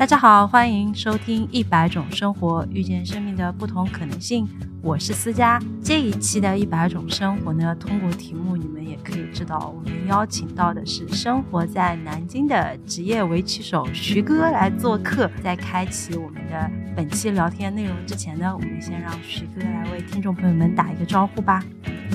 大家好，欢迎收听《一百种生活》，遇见生命的不同可能性。我是思佳。这一期的《一百种生活》呢，通过题目你们也可以知道，我们邀请到的是生活在南京的职业围棋手徐哥来做客。在开启我们的本期聊天内容之前呢，我们先让徐哥来为听众朋友们打一个招呼吧。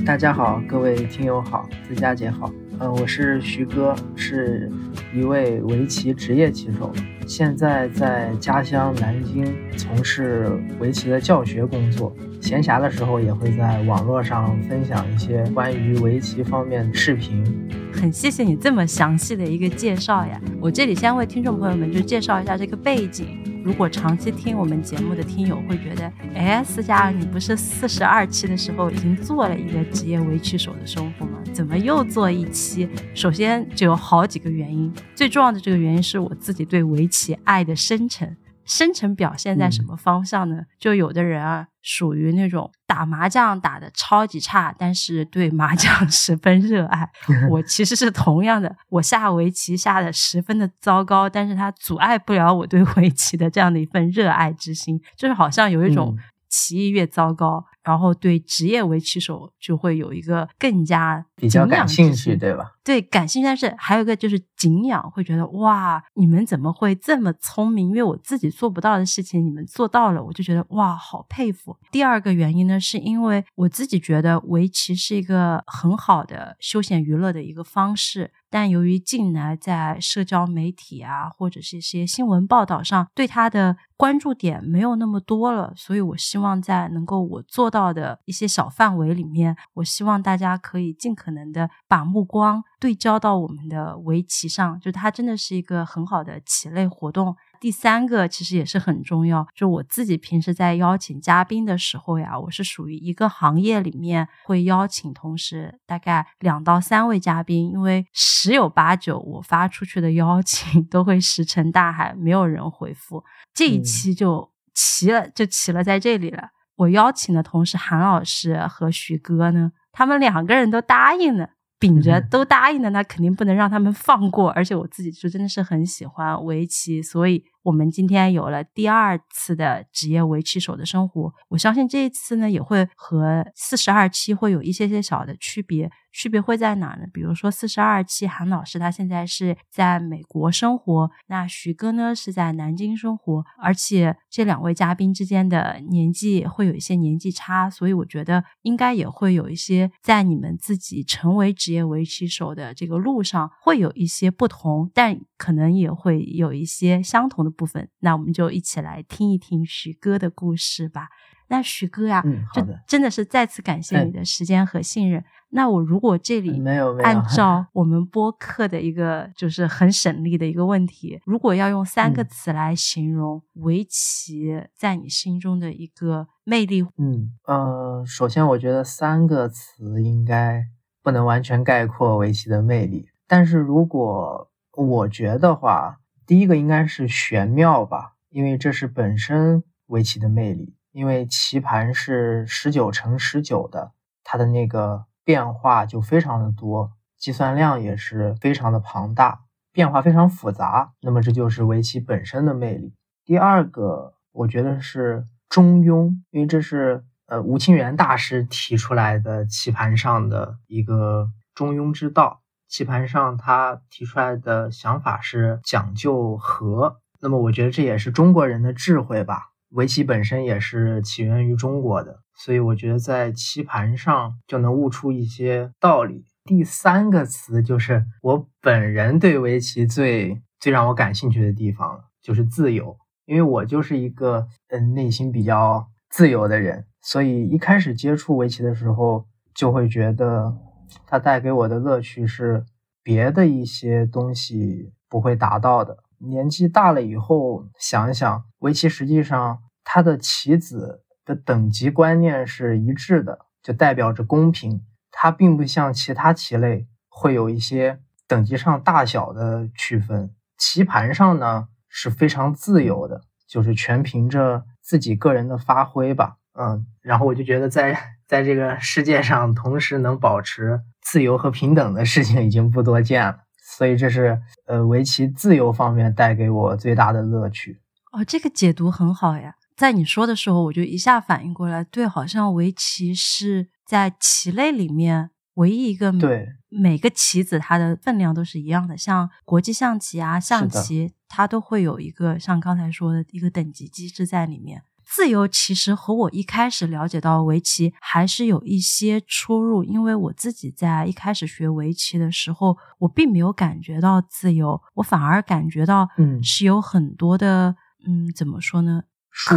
大家好，各位听友好，思佳姐好。嗯，我是徐哥，是一位围棋职业棋手，现在在家乡南京从事围棋的教学工作。闲暇的时候也会在网络上分享一些关于围棋方面的视频。很谢谢你这么详细的一个介绍呀！我这里先为听众朋友们就介绍一下这个背景。如果长期听我们节目的听友会觉得，哎，思佳，你不是四十二期的时候已经做了一个职业围棋手的生活吗？怎么又做一期？首先就有好几个原因，最重要的这个原因是我自己对围棋爱的深沉。深沉表现在什么方向呢？就有的人啊，属于那种打麻将打的超级差，但是对麻将 十分热爱。我其实是同样的，我下围棋下的十分的糟糕，但是它阻碍不了我对围棋的这样的一份热爱之心，就是好像有一种棋艺越糟糕。然后对职业围棋手就会有一个更加比较感兴趣，对吧？对，感兴趣，但是还有一个就是敬仰，会觉得哇，你们怎么会这么聪明？因为我自己做不到的事情，你们做到了，我就觉得哇，好佩服。第二个原因呢，是因为我自己觉得围棋是一个很好的休闲娱乐的一个方式。但由于近来在社交媒体啊，或者是一些新闻报道上，对它的关注点没有那么多了，所以我希望在能够我做到的一些小范围里面，我希望大家可以尽可能的把目光对焦到我们的围棋上，就它真的是一个很好的棋类活动。第三个其实也是很重要，就我自己平时在邀请嘉宾的时候呀，我是属于一个行业里面会邀请同时大概两到三位嘉宾，因为十有八九我发出去的邀请 都会石沉大海，没有人回复。这一期就齐了，就齐了在这里了。我邀请的同时，韩老师和徐哥呢，他们两个人都答应了。秉着都答应了，那肯定不能让他们放过。而且我自己就真的是很喜欢围棋，所以我们今天有了第二次的职业围棋手的生活。我相信这一次呢，也会和四十二期会有一些些小的区别。区别会在哪呢？比如说四十二期韩老师他现在是在美国生活，那徐哥呢是在南京生活，而且这两位嘉宾之间的年纪会有一些年纪差，所以我觉得应该也会有一些在你们自己成为职业围棋手的这个路上会有一些不同，但可能也会有一些相同的部分。那我们就一起来听一听徐哥的故事吧。那徐哥呀，就真的是再次感谢你的时间和信任。那我如果这里没有按 照我们播客的一个就是很省力的一个问题，如果要用三个词来形容围棋在你心中的一个魅力，嗯呃，首先我觉得三个词应该不能完全概括围棋的魅力，但是如果我觉得话，第一个应该是玄妙吧，因为这是本身围棋的魅力。因为棋盘是十九乘十九的，它的那个变化就非常的多，计算量也是非常的庞大，变化非常复杂。那么这就是围棋本身的魅力。第二个，我觉得是中庸，因为这是呃吴清源大师提出来的棋盘上的一个中庸之道。棋盘上他提出来的想法是讲究和，那么我觉得这也是中国人的智慧吧。围棋本身也是起源于中国的，所以我觉得在棋盘上就能悟出一些道理。第三个词就是我本人对围棋最最让我感兴趣的地方了，就是自由。因为我就是一个嗯内心比较自由的人，所以一开始接触围棋的时候，就会觉得它带给我的乐趣是别的一些东西不会达到的。年纪大了以后，想一想，围棋实际上它的棋子的等级观念是一致的，就代表着公平。它并不像其他棋类会有一些等级上大小的区分。棋盘上呢是非常自由的，就是全凭着自己个人的发挥吧。嗯，然后我就觉得在在这个世界上，同时能保持自由和平等的事情已经不多见了。所以这是呃围棋自由方面带给我最大的乐趣。哦，这个解读很好呀。在你说的时候，我就一下反应过来，对，好像围棋是在棋类里面唯一一个对每个棋子它的分量都是一样的，像国际象棋啊、象棋，它都会有一个像刚才说的一个等级机制在里面。自由其实和我一开始了解到围棋还是有一些出入，因为我自己在一开始学围棋的时候，我并没有感觉到自由，我反而感觉到，嗯，是有很多的，嗯，怎么说呢？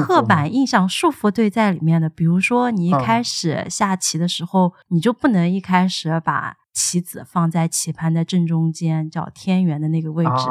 刻板印象束缚对在里面的，比如说你一开始下棋的时候，你就不能一开始把棋子放在棋盘的正中间，叫天元的那个位置。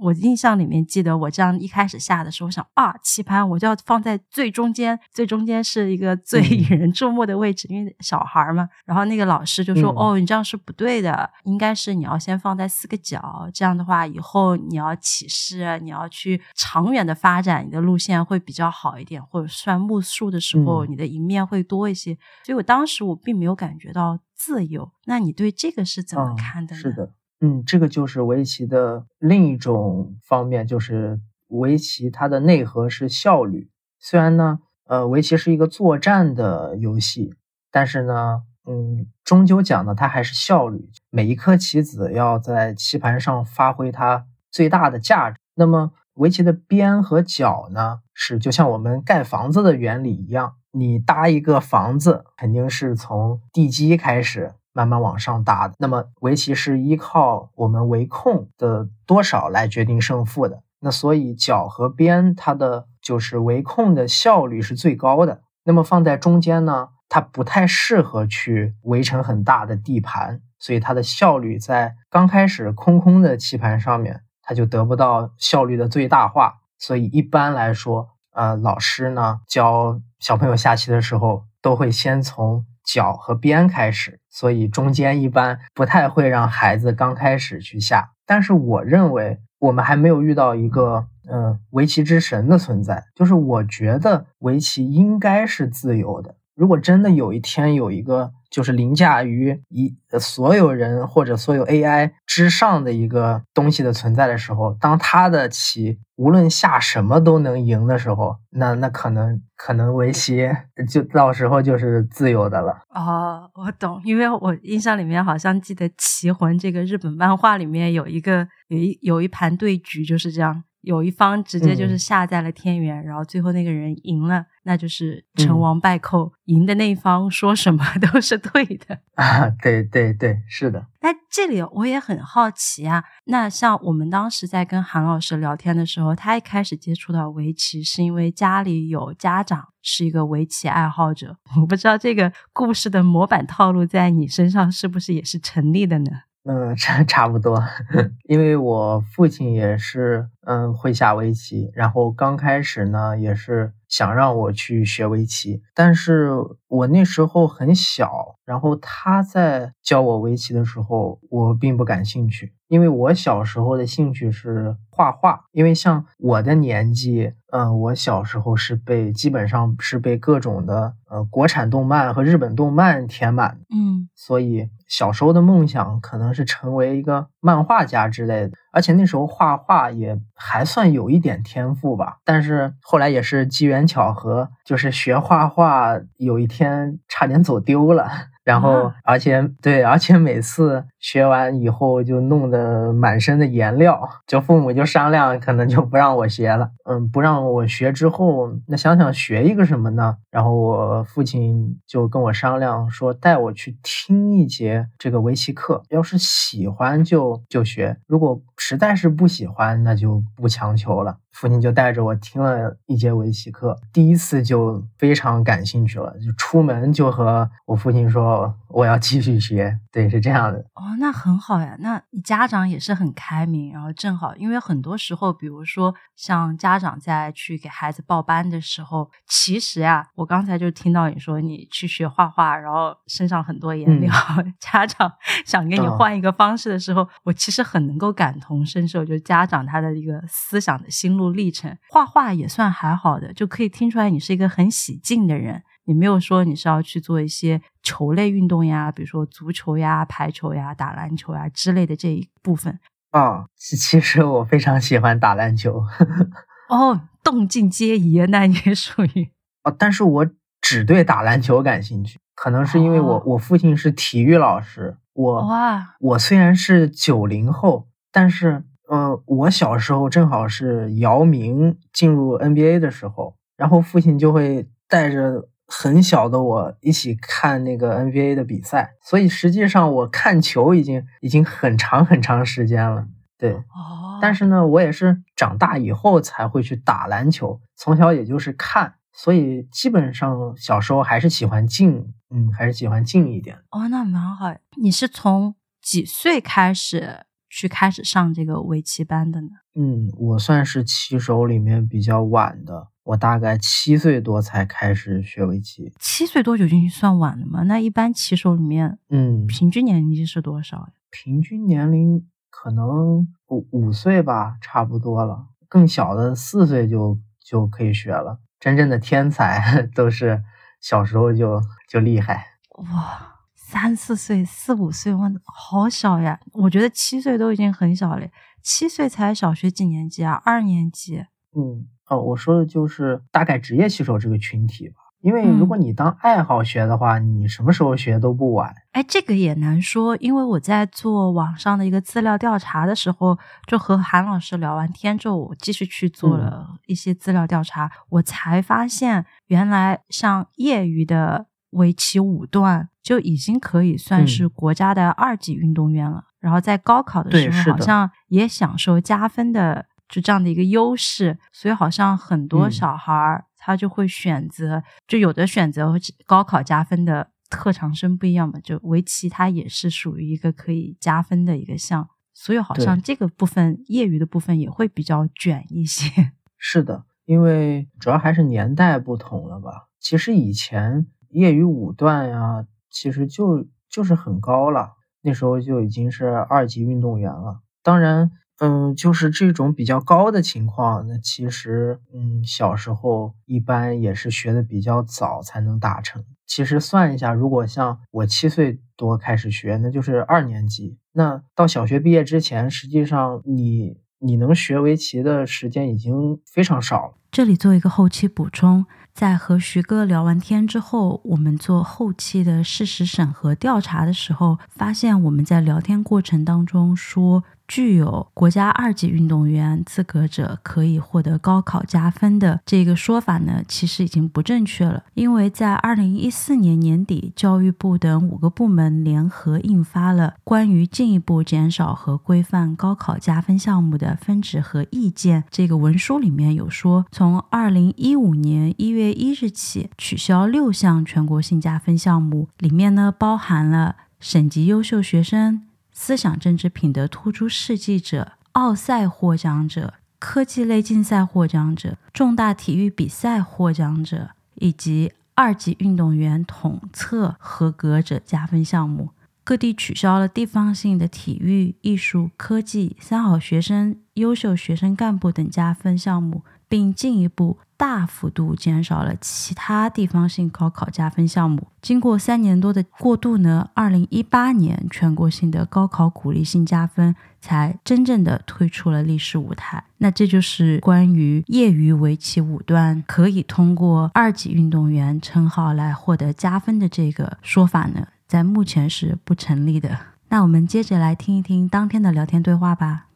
我印象里面记得，我这样一开始下的时候，想啊，棋盘我就要放在最中间，最中间是一个最引人注目的位置，因为小孩嘛。然后那个老师就说：“哦，你这样是不对的，应该是你要先放在四个角，这样的话以后你要起势，你要去长远的发展，你的路线会比较好一点，或者算目数的时候，你的赢面会多一些。”所以我当时我并没有感觉到自由。那你对这个是怎么看的呢？是的。嗯，这个就是围棋的另一种方面，就是围棋它的内核是效率。虽然呢，呃，围棋是一个作战的游戏，但是呢，嗯，终究讲的它还是效率。每一颗棋子要在棋盘上发挥它最大的价值。那么，围棋的边和角呢，是就像我们盖房子的原理一样，你搭一个房子，肯定是从地基开始。慢慢往上搭的，那么围棋是依靠我们围控的多少来决定胜负的。那所以角和边它的就是围控的效率是最高的。那么放在中间呢，它不太适合去围成很大的地盘，所以它的效率在刚开始空空的棋盘上面，它就得不到效率的最大化。所以一般来说，呃，老师呢教小朋友下棋的时候，都会先从。角和边开始，所以中间一般不太会让孩子刚开始去下。但是我认为我们还没有遇到一个嗯围棋之神的存在，就是我觉得围棋应该是自由的。如果真的有一天有一个就是凌驾于一所有人或者所有 AI 之上的一个东西的存在的时候，当他的棋无论下什么都能赢的时候，那那可能可能围棋就到时候就是自由的了。哦，我懂，因为我印象里面好像记得《棋魂》这个日本漫画里面有一个有一有一盘对局就是这样。有一方直接就是下在了天元，然后最后那个人赢了，那就是成王败寇，赢的那一方说什么 都是对的 啊！对对对，是的。那这里我也很好奇啊，那像我们当时在跟韩老师聊天的时候，他一开始接触到围棋是因为家里有家长是一个围棋爱好者，我不知道这个故事的模板套路在你身上是不是也是成立的呢？嗯，差差不多，因为我父亲也是，嗯，会下围棋，然后刚开始呢，也是想让我去学围棋，但是我那时候很小，然后他在教我围棋的时候，我并不感兴趣。因为我小时候的兴趣是画画，因为像我的年纪，嗯，我小时候是被基本上是被各种的呃国产动漫和日本动漫填满，嗯，所以小时候的梦想可能是成为一个漫画家之类的，而且那时候画画也还算有一点天赋吧。但是后来也是机缘巧合，就是学画画，有一天差点走丢了。然后，而且对，而且每次学完以后就弄得满身的颜料，就父母就商量，可能就不让我学了。嗯，不让我学之后，那想想学一个什么呢？然后我父亲就跟我商量说，带我去听一节这个围棋课，要是喜欢就就学，如果实在是不喜欢，那就不强求了。父亲就带着我听了一节围棋课，第一次就非常感兴趣了，就出门就和我父亲说我要继续学。对，是这样的。哦，那很好呀。那你家长也是很开明，然后正好，因为很多时候，比如说像家长在去给孩子报班的时候，其实啊，我刚才就听到你说你去学画画，然后身上很多颜料，家长 想给你换一个方式的时候，我其实很能够感同身受，就是家长他的一个思想的心路。历程画画也算还好的，就可以听出来你是一个很喜静的人。你没有说你是要去做一些球类运动呀，比如说足球呀、排球呀、打篮球呀之类的这一部分。啊，其其实我非常喜欢打篮球。哦，动静皆宜，那也属于哦，但是我只对打篮球感兴趣，可能是因为我、哦我父亲是体育老师，我哇，我虽然是九零后，但是呃，我小时候正好是姚明进入 NBA 的时候，然后父亲就会带着很小的我一起看那个 NBA 的比赛，所以实际上我看球已经已经很长很长时间了。对，哦，但是呢，我也是长大以后才会去打篮球，从小也就是看，所以基本上小时候还是喜欢静，嗯，还是喜欢静一点。哦，那蛮好。你是从几岁开始去开始上这个围棋班的呢？嗯，我算是棋手里面比较晚的，我大概七岁多才开始学围棋。七岁多就已经算晚了吗？那一般棋手里面嗯，平均年龄是多少呀？平均年龄可能五五岁吧，差不多了。更小的四岁就就可以学了。真正的天才 都是小时候就就厉害。哇，三四岁、四五岁，哇，好小呀！我觉得七岁都已经很小了，七岁才小学几年级啊？二年级。嗯，哦，我说的就是大概职业棋手这个群体吧。因为如果你当爱好学的话，你什么时候学都不晚。哎，这个也难说，因为我在做网上的一个资料调查的时候，就和韩老师聊完天之后，我继续去做了一些资料调查，我才发现原来像业余的围棋五段就已经可以算是国家的二级运动员了。然后在高考的时候，好像也享受加分的就这样的一个优势，所以好像很多嗯小孩儿他就会选择，就有的选择高考加分的特长生不一样嘛，就围棋它也是属于一个可以加分的一个项，所以好像这个部分业余的部分也会比较卷一些。是的，因为主要还是年代不同了吧。其实以前业余五段呀，其实就就是很高了，那时候就已经是二级运动员了。当然，嗯，就是这种比较高的情况，那其实，嗯，小时候一般也是学的比较早才能达成。其实算一下，如果像我七岁多开始学，那就是二年级。那到小学毕业之前，实际上你你能学围棋的时间已经非常少了。这里做一个后期补充，在和徐哥聊完天之后，我们做后期的事实审核调查的时候，发现我们在聊天过程当中说，具有国家二级运动员资格者可以获得高考加分的这个说法呢，其实已经不正确了，因为在二零一四年年底，教育部等五个部门联合印发了关于进一步减少和规范高考加分项目的分值和意见。这个文书里面有说，从二零一五年一月一日起取消六项全国性加分项目，里面呢包含了省级优秀学生、思想政治品德突出事迹者、奥赛获奖者、科技类竞赛获奖者、重大体育比赛获奖者以及二级运动员统测合格者加分项目。各地取消了地方性的体育、艺术、科技、三好学生、优秀学生干部等加分项目，并进一步大幅度减少了其他地方性高考加分项目。经过三年多的过渡呢，二零一八年全国性的高考鼓励性加分才真正的推出了历史舞台。那这就是关于业余围棋五段可以通过二级运动员称号来获得加分的这个说法呢，在目前是不成立的。那我们接着来听一听当天的聊天对话吧。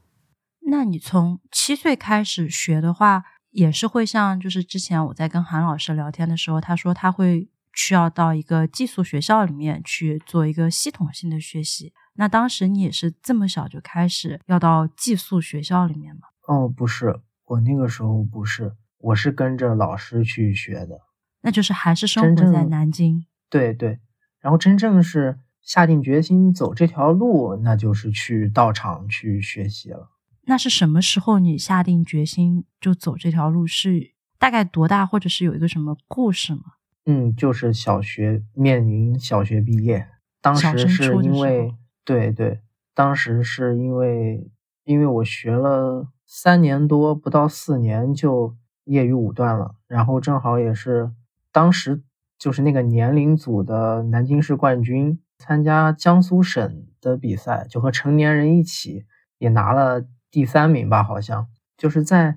那你从七岁开始学的话，也是会像就是之前我在跟韩老师聊天的时候，他说他会需要到一个寄宿学校里面去做一个系统性的学习。那当时你也是这么小就开始要到寄宿学校里面吗？哦，不是，我那个时候不是，我是跟着老师去学的。那就是还是生活在南京。对对，然后真正是下定决心走这条路，那就是去道场去学习了。那是什么时候你下定决心就走这条路？是大概多大，或者是有一个什么故事吗？嗯，就是小学面临小学毕业，当时是因为对对，当时是因为因为我学了三年多，不到四年就业余五段了，然后正好也是当时就是那个年龄组的南京市冠军，参加江苏省的比赛，就和成年人一起也拿了第三名吧，好像就是在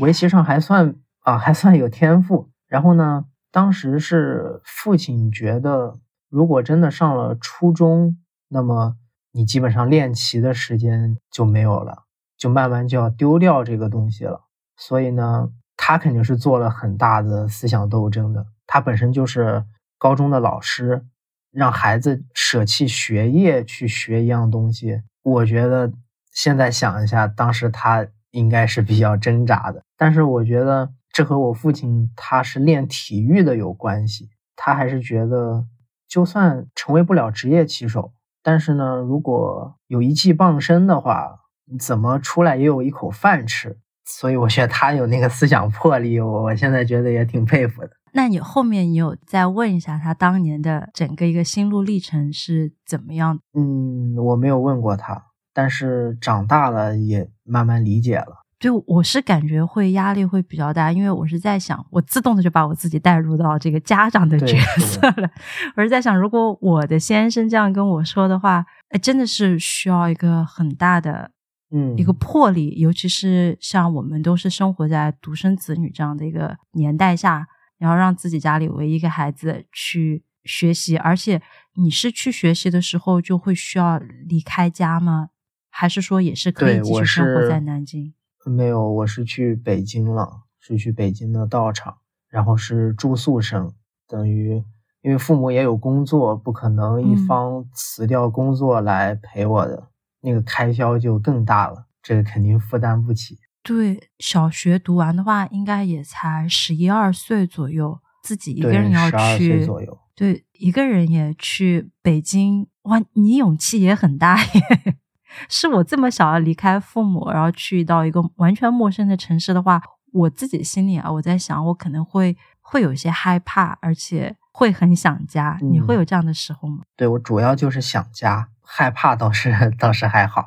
围棋上还算啊还算有天赋。然后呢，当时是父亲觉得，如果真的上了初中，那么你基本上练棋的时间就没有了，就慢慢就要丢掉这个东西了。所以呢，他肯定是做了很大的思想斗争的。他本身就是高中的老师，让孩子舍弃学业去学一样东西，我觉得现在想一下，当时他应该是比较挣扎的。但是我觉得这和我父亲他是练体育的有关系，他还是觉得就算成为不了职业棋手，但是呢，如果有一技傍身的话，怎么出来也有一口饭吃。所以我觉得他有那个思想魄力，我我现在觉得也挺佩服的。那你后面你有再问一下他当年的整个一个心路历程是怎么样？嗯，我没有问过他，但是长大了也慢慢理解了。对我是感觉会压力会比较大，因为我是在想，我自动的就把我自己带入到这个家长的角色了。我是在想，如果我的先生这样跟我说的话，哎，真的是需要一个很大的。嗯，一个魄力，尤其是像我们都是生活在独生子女这样的一个年代下，然后让自己家里唯一一个孩子去学习，而且你是去学习的时候就会需要离开家吗？还是说也是可以继续生活在南京？没有，我是去北京了，是去北京的道场，然后是住宿生，等于因为父母也有工作，不可能一方辞掉工作来陪我的。那个开销就更大了，这个肯定负担不起。对，小学读完的话，应该也才十一二岁左右，自己一个人要去，左右。对，一个人也去北京，哇，你勇气也很大耶！是我这么小要离开父母，然后去到一个完全陌生的城市的话，我自己心里啊，我在想，我可能会会有些害怕，而且会很想家。你会有这样的时候吗？对我主要就是想家。害怕倒是倒是还好。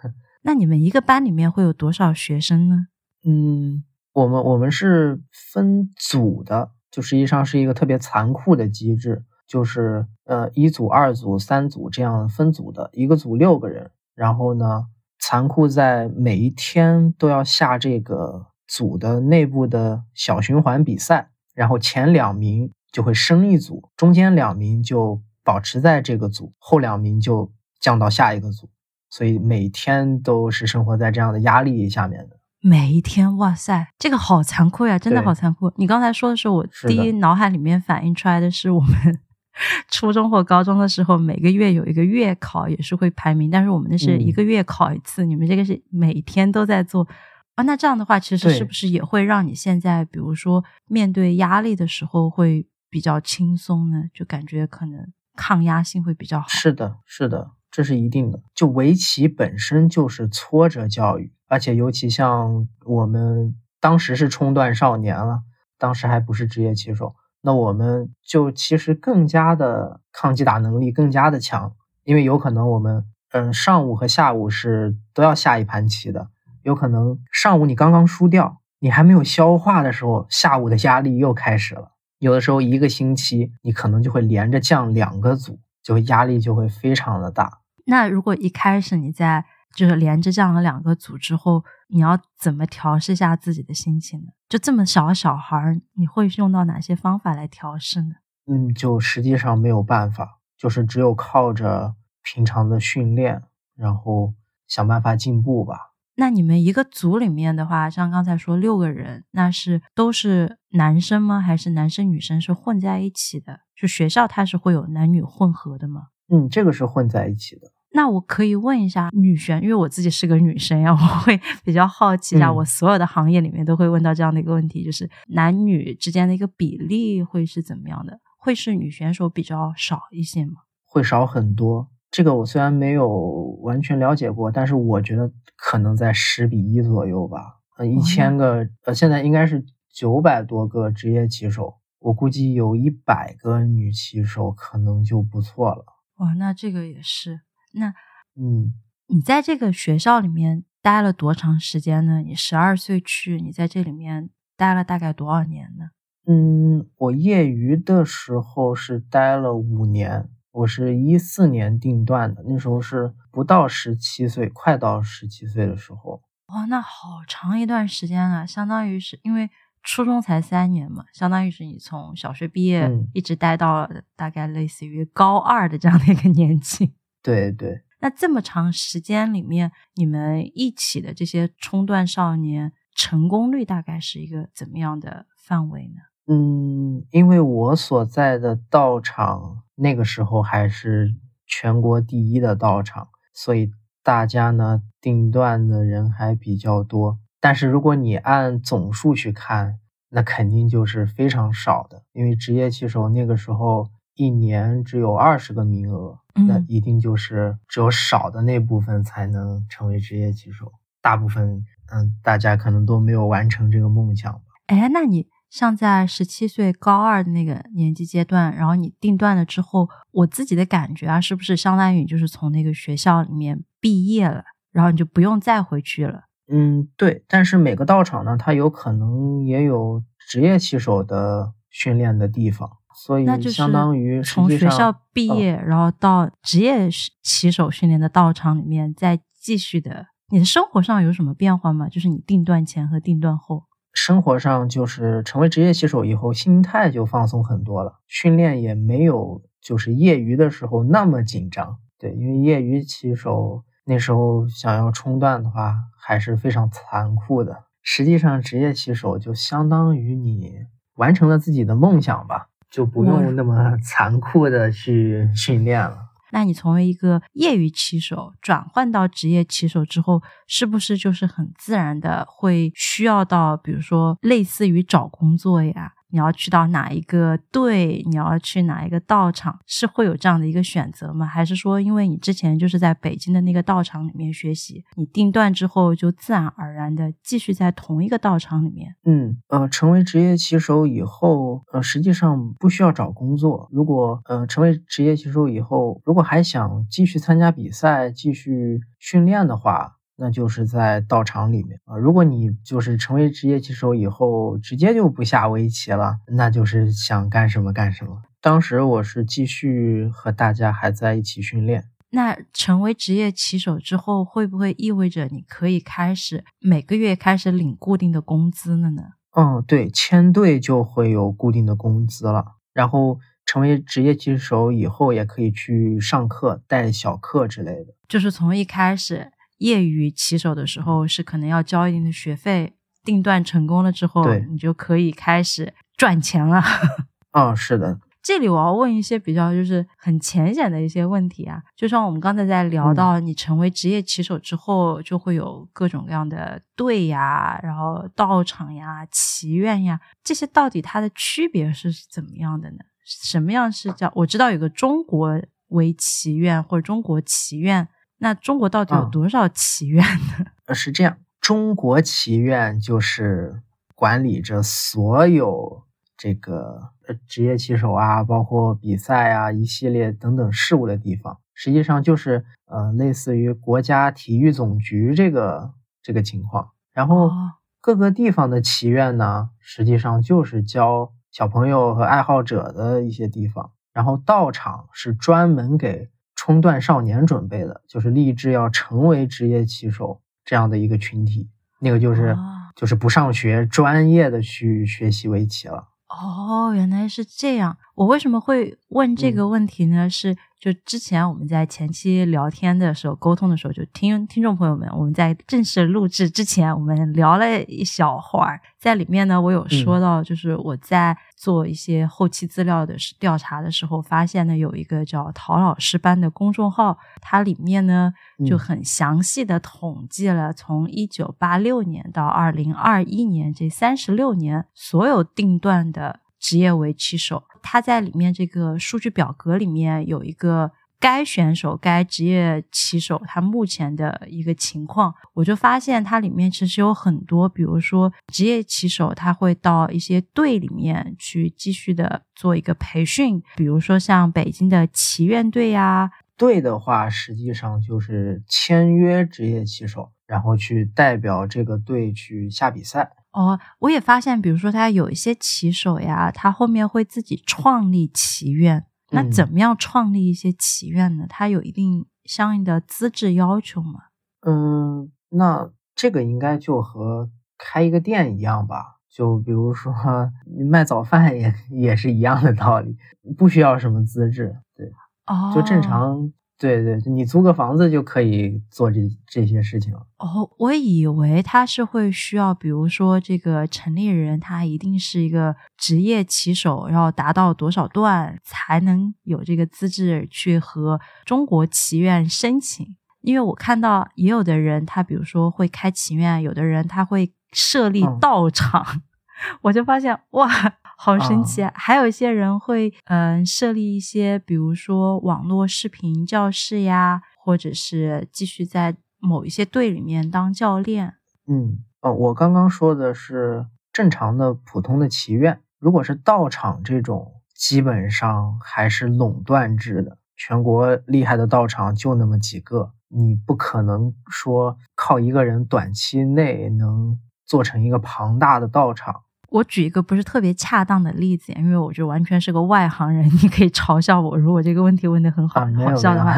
那你们一个班里面会有多少学生呢？嗯，我们我们是分组的，就实际上是一个特别残酷的机制，就是呃一组、二组、三组这样分组的，一个组六个人。然后呢，残酷在每一天都要下这个组的内部的小循环比赛，然后前两名就会升一组，中间两名就。保持在这个组，后两名就降到下一个组，所以每天都是生活在这样的压力下面的。每一天，哇塞，这个好残酷呀，真的好残酷。你刚才说的时候，我第一脑海里面反映出来的是我们初中或高中的时候，每个月有一个月考，也是会排名，但是我们那是一个月考一次，你们这个是每天都在做啊。那这样的话，其实是不是也会让你现在，比如说面对压力的时候会比较轻松呢？就感觉可能。抗压性会比较好。是的，是的，这是一定的。就围棋本身就是挫折教育，而且尤其像我们当时是冲段少年了，当时还不是职业棋手，那我们就其实更加的抗击打能力更加的强，因为有可能我们嗯上午和下午是都要下一盘棋的，有可能上午你刚刚输掉，你还没有消化的时候，下午的压力又开始了。有的时候一个星期你可能就会连着降两个组，就压力就会非常的大。那如果一开始你在就是连着这样的两个组之后，你要怎么调试一下自己的心情呢？就这么小小孩儿，你会用到哪些方法来调试呢？嗯，就实际上没有办法，就是只有靠着平常的训练，然后想办法进步吧。那你们一个组里面的话，像刚才说六个人，那是都是男生吗？还是男生女生是混在一起的？就学校它是会有男女混合的吗？嗯，这个是混在一起的。那我可以问一下女生，因为我自己是个女生呀，我会 比较好奇一下，我所有的行业里面都会问到这样的一个问题，就是男女之间的一个比例会是怎么样的？会是女选手比较少一些吗？会少很多。这个我虽然没有完全了解过，但是我觉得可能在十比一左右吧。呃，一千个，呃，现在应该是九百多个职业棋手，我估计有一百个女棋手可能就不错了。哇，那这个也是。那，嗯，你在这个学校里面待了多长时间呢？你十二岁去，你在这里面待了大概多少年呢？嗯，我业余的时候是待了五年。我是一四年定段的，那时候是不到十七岁，快到十七岁的时候。哇，那好长一段时间啊，相当于是因为初中才三年嘛，相当于是你从小学毕业一直待到大概类似于高二的这样的一个年纪。对对。那这么长时间里面，你们一起的这些冲段少年成功率大概是一个怎么样的范围呢？嗯，因为我所在的道场那个时候还是全国第一的道场，所以大家呢定段的人还比较多。但是如果你按总数去看，那肯定就是非常少的，因为职业棋手那个时候一年只有二十个名额，那一定就是只有少的那部分才能成为职业棋手，大部分嗯，大家可能都没有完成这个梦想吧。哎，那你？像在十七岁高二的那个年纪阶段，然后你定段了之后，我自己的感觉啊，是不是相当于就是从那个学校里面毕业了，然后你就不用再回去了？嗯，对。但是每个道场呢，它有可能也有职业棋手的训练的地方，所以相当于从学校毕业，然后到职业棋手训练的道场里面再继续的。你的生活上有什么变化吗？就是你定段前和定段后。生活上就是成为职业棋手以后，心态就放松很多了，训练也没有就是业余的时候那么紧张。对，因为业余棋手那时候想要冲段的话，还是非常残酷的。实际上，职业棋手就相当于你完成了自己的梦想吧，就不用那么 残酷的去 训练了。那你从为一个业余棋手，转换到职业棋手之后，是不是就是很自然的会需要到，比如说类似于找工作呀？你要去到哪一个队？你要去哪一个道场？是会有这样的一个选择吗？还是说，因为你之前就是在北京的那个道场里面学习，你定段之后就自然而然的继续在同一个道场里面？嗯呃，成为职业棋手以后，呃，实际上不需要找工作。如果呃成为职业棋手以后，如果还想继续参加比赛、继续训练的话。那就是在道场里面啊，如果你就是成为职业棋手以后，直接就不下围棋了，那就是想干什么干什么。当时我是继续和大家还在一起训练。那成为职业棋手之后，会不会意味着你可以开始每个月开始领固定的工资了呢？嗯，对，签队就会有固定的工资了。然后成为职业棋手以后，也可以去上课、带小课之类的。就是从一开始。业余棋手的时候是可能要交一定的学费，定段成功了之后，你就可以开始赚钱了。哦，是的。这里我要问一些比较就是很浅显的一些问题啊，就像我们刚才在聊到你成为职业棋手之后，就会有各种各样的队呀，然后道场呀、棋院呀，这些到底它的区别是怎么样的呢？什么样是叫我知道有个中国围棋院或者中国棋院。那中国到底有多少棋院呢？呃，是这样，中国棋院就是管理着所有这个呃职业棋手啊，包括比赛啊一系列等等事务的地方。实际上就是呃类似于国家体育总局这个这个情况。然后各个地方的棋院呢，实际上就是教小朋友和爱好者的一些地方。然后道场是专门给。冲段少年准备的就是立志要成为职业棋手这样的一个群体，那个就是就是不上学，专业的去学习围棋了。哦，原来是这样。我为什么会问这个问题呢？是。就之前我们在前期聊天的时候，沟通的时候，就听听众朋友们，我们在正式录制之前，我们聊了一小会儿，在里面呢，我有说到，就是我在做一些后期资料的调查的时候，发现呢，有一个叫陶老师班的公众号，它里面呢就很详细的统计了从一九八六年到二零二一年这三十六年所有定段的。职业围棋手，他在里面这个数据表格里面有一个该选手、该职业棋手他目前的一个情况，我就发现它里面其实有很多，比如说职业棋手他会到一些队里面去继续的做一个培训，比如说像北京的棋院队呀，队的话实际上就是签约职业棋手，然后去代表这个队去下比赛。哦，我也发现，比如说他有一些骑手呀，他后面会自己创立棋院，那怎么样创立一些棋院呢？他有一定相应的资质要求吗？嗯，那这个应该就和开一个店一样吧。就比如说卖早饭也也是一样的道理，不需要什么资质，对，哦，就正常，对对，你租个房子就可以做这这些事情了。哦，我以为他是会需要，比如说这个成立人他一定是一个职业棋手，然后达到多少段才能有这个资质去和中国棋院申请。因为我看到也有的人他比如说会开棋院，有的人他会。设立道场，我就发现哇，好神奇！啊！还有一些人会嗯设立一些，比如说网络视频教室呀，或者是继续在某一些队里面当教练。嗯，哦，我刚刚说的是正常的普通的祈愿，如果是道场这种，基本上还是垄断制的，全国厉害的道场就那么几个，你不可能说靠一个人短期内能。做成一个庞大的道场。我举一个不是特别恰当的例子，因为我觉得完全是个外行人，你可以嘲笑我。如果这个问题问的很好，好笑的话，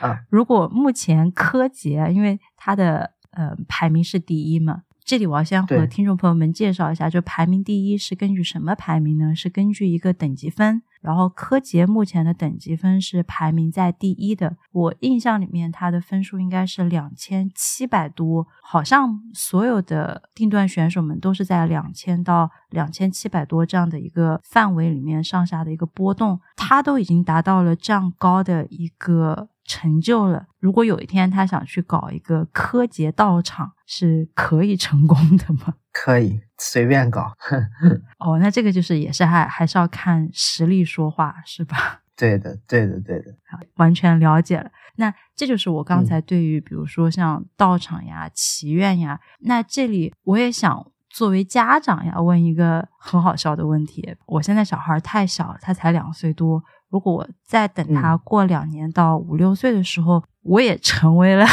啊，如果目前柯洁，因为他的呃排名是第一嘛。这里我要先和听众朋友们介绍一下，就排名第一是根据什么排名呢？是根据一个等级分。然后柯洁目前的等级分是排名在第一的，我印象里面他的分数应该是两千七百多，好像所有的定段选手们都是在两千到两千七百多这样的一个范围里面上下的一个波动，他都已经达到了这样高的一个。成就了。如果有一天他想去搞一个柯洁道场，是可以成功的吗？可以，随便搞。哦，那这个就是也是还还是要看实力说话，是吧？对的，对的，对的。好，完全了解了。那这就是我刚才对于比如说像道场呀、祈愿呀，那这里我也想作为家长呀问一个很好笑的问题。我现在小孩太小，他才两岁多。如果我再等他过两年到五六岁的时候，我也成为了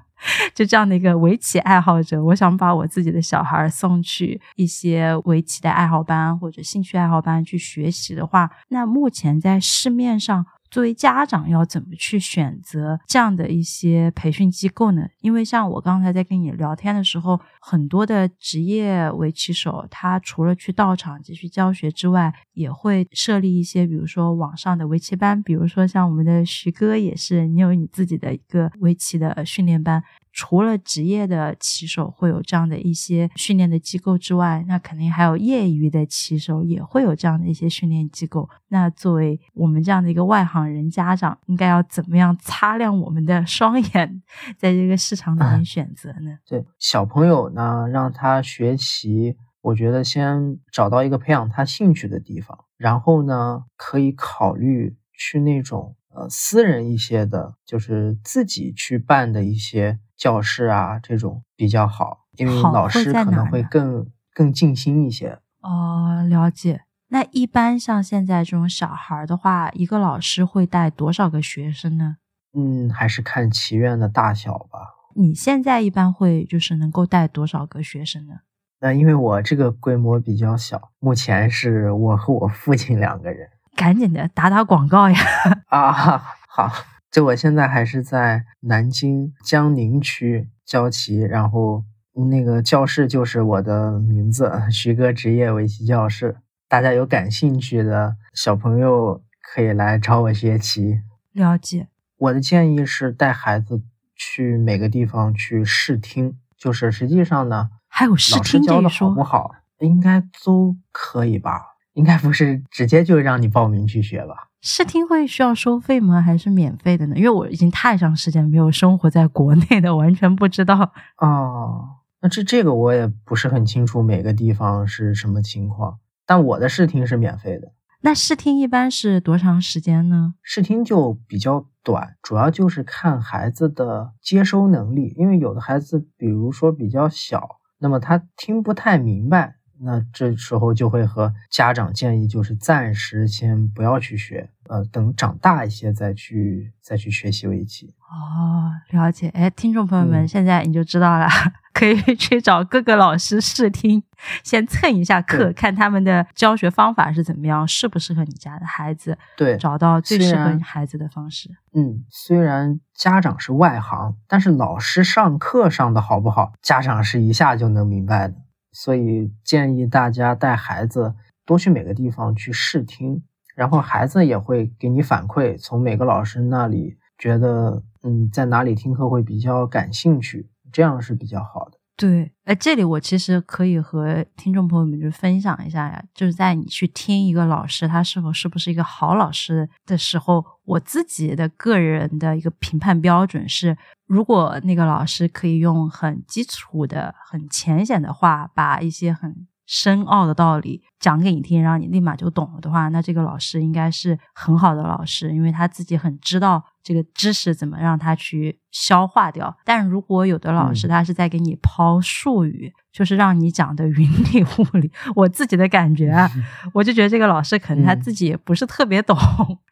就这样的一个围棋爱好者，我想把我自己的小孩送去一些围棋的爱好班或者兴趣爱好班去学习的话，那目前在市面上。作为家长要怎么去选择这样的一些培训机构呢？因为像我刚才在跟你聊天的时候，很多的职业围棋手，他除了去道场继续教学之外，也会设立一些，比如说网上的围棋班，比如说像我们的徐哥也是，你有你自己的一个围棋的训练班。除了职业的棋手会有这样的一些训练的机构之外，那肯定还有业余的棋手也会有这样的一些训练机构。那作为我们这样的一个外行人家长，应该要怎么样擦亮我们的双眼，在这个市场里面选择呢？对小朋友呢，让他学习，我觉得先找到一个培养他兴趣的地方，然后呢，可以考虑去那种呃私人一些的，就是自己去办的一些。教室啊，这种比较好，因为老师可能会更更尽心一些。哦，了解。那一般像现在这种小孩的话，一个老师会带多少个学生呢？嗯，还是看棋院的大小吧。你现在一般会就是能够带多少个学生呢？那因为我这个规模比较小，目前是我和我父亲两个人。赶紧的打打广告呀！啊，好。就我现在还是在南京江宁区教棋，然后那个教室就是我的名字——徐哥职业围棋教室。大家有感兴趣的小朋友可以来找我学棋。了解。我的建议是带孩子去每个地方去试听，就是实际上呢，还有试听教的好不好，应该都可以吧？应该不是直接就让你报名去学吧？试听会需要收费吗？还是免费的呢？因为我已经太长时间没有生活在国内的，完全不知道。哦，那这这个我也不是很清楚每个地方是什么情况。但我的试听是免费的。那试听一般是多长时间呢？试听就比较短，主要就是看孩子的接收能力。因为有的孩子，比如说比较小，那么他听不太明白。那这时候就会和家长建议，就是暂时先不要去学，呃，等长大一些再去再去学习围棋。哦，了解。哎，听众朋友们，现在你就知道了，可以 去找各个老师试听，先蹭一下课，看他们的教学方法是怎么样，适不适合你家的孩子，对，找到最适合你孩子的方式。嗯，虽然家长是外行，但是老师上课上的好不好，家长是一下就能明白的。所以建议大家带孩子多去每个地方去试听，然后孩子也会给你反馈，从每个老师那里觉得，嗯，在哪里听课会比较感兴趣，这样是比较好的。对，哎，这里我其实可以和听众朋友们就分享一下呀，就是在你去听一个老师他是否是不是一个好老师的时候，我自己的个人的一个评判标准是，如果那个老师可以用很基础的、很浅显的话，把一些很深奥的道理讲给你听，让你立马就懂了的话，那这个老师应该是很好的老师，因为他自己很知道这个知识怎么让他去消化掉。但如果有的老师嗯。他是在给你抛术语，就是让你讲的云里雾里，我自己的感觉啊，我就觉得这个老师可能他嗯。自己也不是特别懂，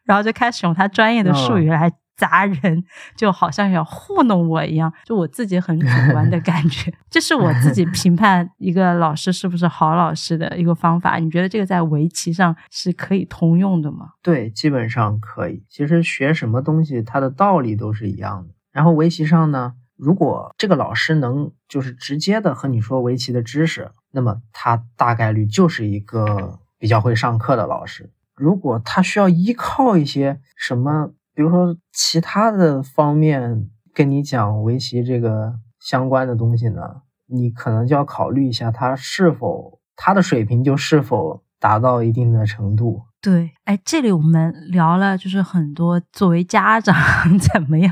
然后就开始用他专业的术语来砸人，就好像要糊弄我一样，就我自己很主观的感觉，这是我自己评判一个老师是不是好老师的一个方法。你觉得这个在围棋上是可以通用的吗？对，基本上可以。其实学什么东西，它的道理都是一样的。然后围棋上呢，如果这个老师能就是直接的和你说围棋的知识，那么他大概率就是一个比较会上课的老师。如果他需要依靠一些什么，比如说其他的方面跟你讲围棋这个相关的东西呢，你可能就要考虑一下他是否他的水平就是否达到一定的程度。对，哎，这里我们聊了，就是很多作为家长 怎么样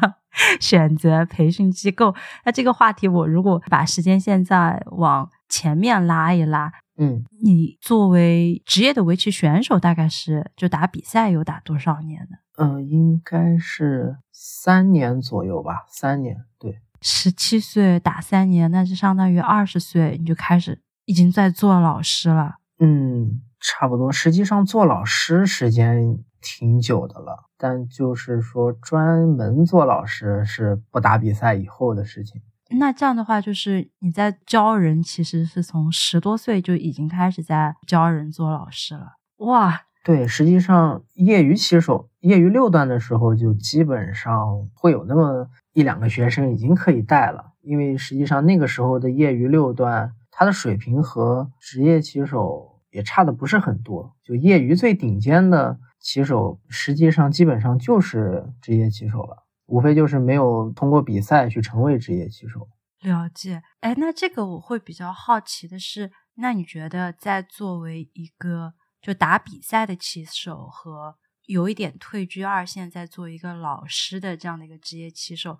选择培训机构。那这个话题，我如果把时间现在往前面拉一拉，嗯，你作为职业的围棋选手，大概是就打比赛有打多少年呢？呃，应该是三年左右吧，三年。对，十七岁打三年，那就相当于二十岁你就开始已经在做老师了。嗯，差不多。实际上做老师时间挺久的了，但就是说专门做老师是不打比赛以后的事情。那这样的话，就是你在教人，其实是从十多岁就已经开始在教人做老师了。哇，对，实际上业余棋手、业余六段的时候，就基本上会有那么一两个学生已经可以带了，因为实际上那个时候的业余六段，他的水平和职业棋手也差的不是很多。就业余最顶尖的棋手，实际上基本上就是职业棋手了，无非就是没有通过比赛去成为职业棋手。了解。哎，那这个我会比较好奇的是，那你觉得在作为一个就打比赛的棋手和有一点退居二线，在做一个老师的这样的一个职业棋手，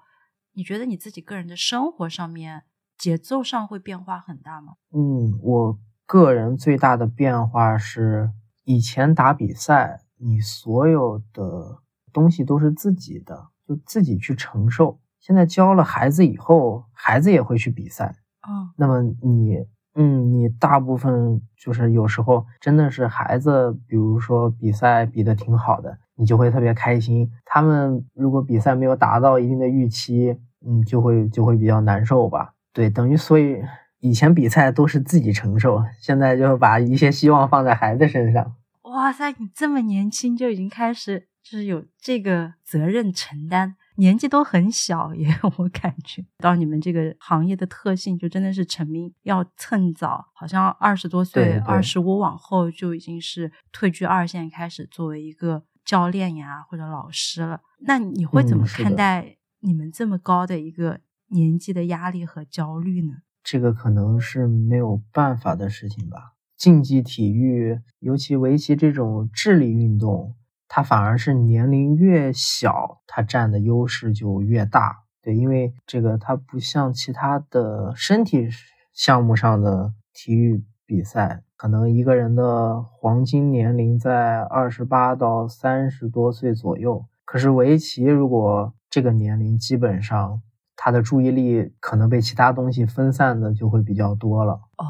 你觉得你自己个人的生活上面节奏上会变化很大吗？嗯，我个人最大的变化是，以前打比赛，你所有的东西都是自己的，就自己去承受。现在教了孩子以后，孩子也会去比赛，嗯，那么你，嗯，你大部分就是有时候真的是孩子，比如说比赛比的挺好的，你就会特别开心。他们如果比赛没有达到一定的预期，嗯，就会就会比较难受吧。对，等于所以以前比赛都是自己承受，现在就把一些希望放在孩子身上。哇塞，你这么年轻就已经开始就是有这个责任承担，年纪都很小耶，我感觉到你们这个行业的特性，就真的是成名要趁早，好像二十多岁、二十五往后就已经是退居二线，开始作为一个教练呀或者老师了。那你会怎么看待你们这么高的一个年纪的压力和焦虑呢？这个可能是没有办法的事情吧。竞技体育，尤其围棋这种智力运动，他反而是年龄越小，他占的优势就越大。对，因为这个他不像其他的身体项目上的体育比赛，可能一个人的黄金年龄在二十八到三十多岁左右。可是围棋，如果这个年龄基本上他的注意力可能被其他东西分散的就会比较多了。哦，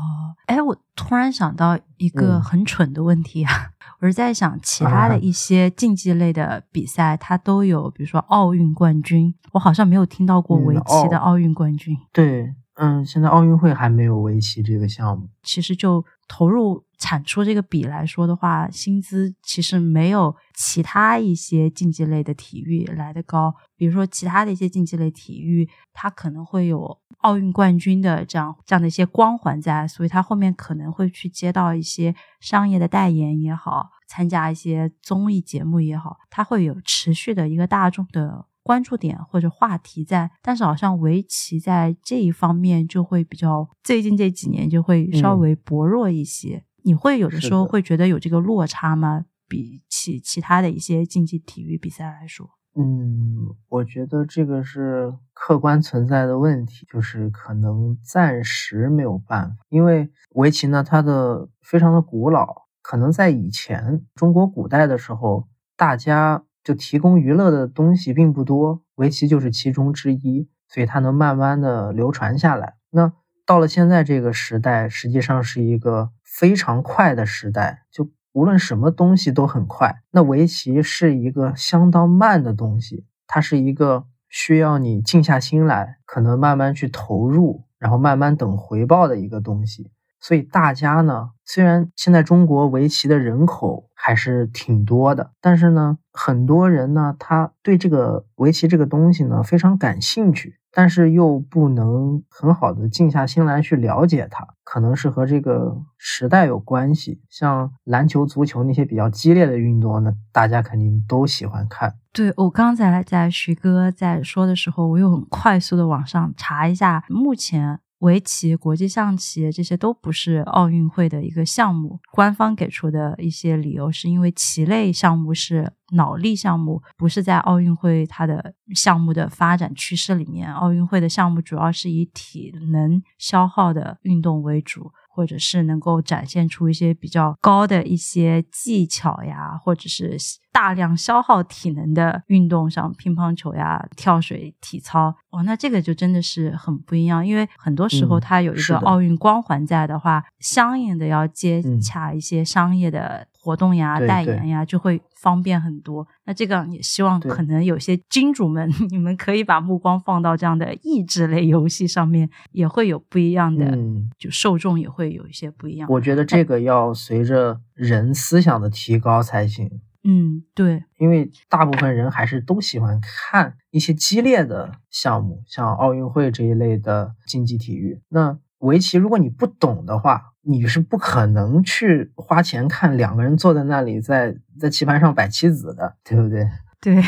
哎，我突然想到一个嗯很蠢的问题啊，我是在想，其他的啊一些竞技类的比赛，它都有，比如说奥运冠军，我好像没有听到过嗯围棋的奥奥运冠军。对，嗯，现在奥运会还没有围棋这个项目。其实就投入产出这个比来说的话，薪资其实没有其他一些竞技类的体育来的高。比如说其他的一些竞技类体育，它可能会有奥运冠军的这样这样的一些光环在，所以它后面可能会去接到一些商业的代言也好，参加一些综艺节目也好，它会有持续的一个大众的。关注点或者话题在，但是好像围棋在这一方面就会比较最近这几年就会稍微薄弱一些。你会有的时候会觉得有这个落差吗？比起其他的一些竞技体育比赛来说，嗯，我觉得这个是客观存在的问题，就是可能暂时没有办法，因为围棋呢，它的非常的古老，可能在以前中国古代的时候，大家。就提供娱乐的东西并不多，围棋就是其中之一，所以它能慢慢的流传下来。那到了现在这个时代，实际上是一个非常快的时代，就无论什么东西都很快。那围棋是一个相当慢的东西，它是一个需要你静下心来，可能慢慢去投入，然后慢慢等回报的一个东西。所以大家呢，虽然现在中国围棋的人口，还是挺多的，但是呢，很多人呢，他对这个围棋这个东西呢非常感兴趣，但是又不能很好的静下心来去了解它，可能是和这个时代有关系。像篮球、足球那些比较激烈的运动呢，大家肯定都喜欢看。对我刚才在徐哥在说的时候，我又很快速的往上查一下，目前。围棋、国际象棋这些都不是奥运会的一个项目。官方给出的一些理由是因为棋类项目是脑力项目，不是在奥运会它的项目的发展趋势里面。奥运会的项目主要是以体能消耗的运动为主。或者是能够展现出一些比较高的一些技巧呀，或者是大量消耗体能的运动，像乒乓球呀、跳水、体操，哦，那这个就真的是很不一样。因为很多时候它有一个奥运光环在的话，相应的要接洽一些商业的。活动呀，代言呀，就会方便很多。那这个也希望可能有些金主们，你们可以把目光放到这样的益智类游戏上面，也会有不一样的，嗯就受众也会有一些不一样。我觉得这个要随着人思想的提高才行。嗯，对，因为大部分人还是都喜欢看一些激烈的项目，像奥运会这一类的竞技体育。那围棋，如果你不懂的话，你是不可能去花钱看两个人坐在那里在在棋盘上摆棋子的，对不对？对，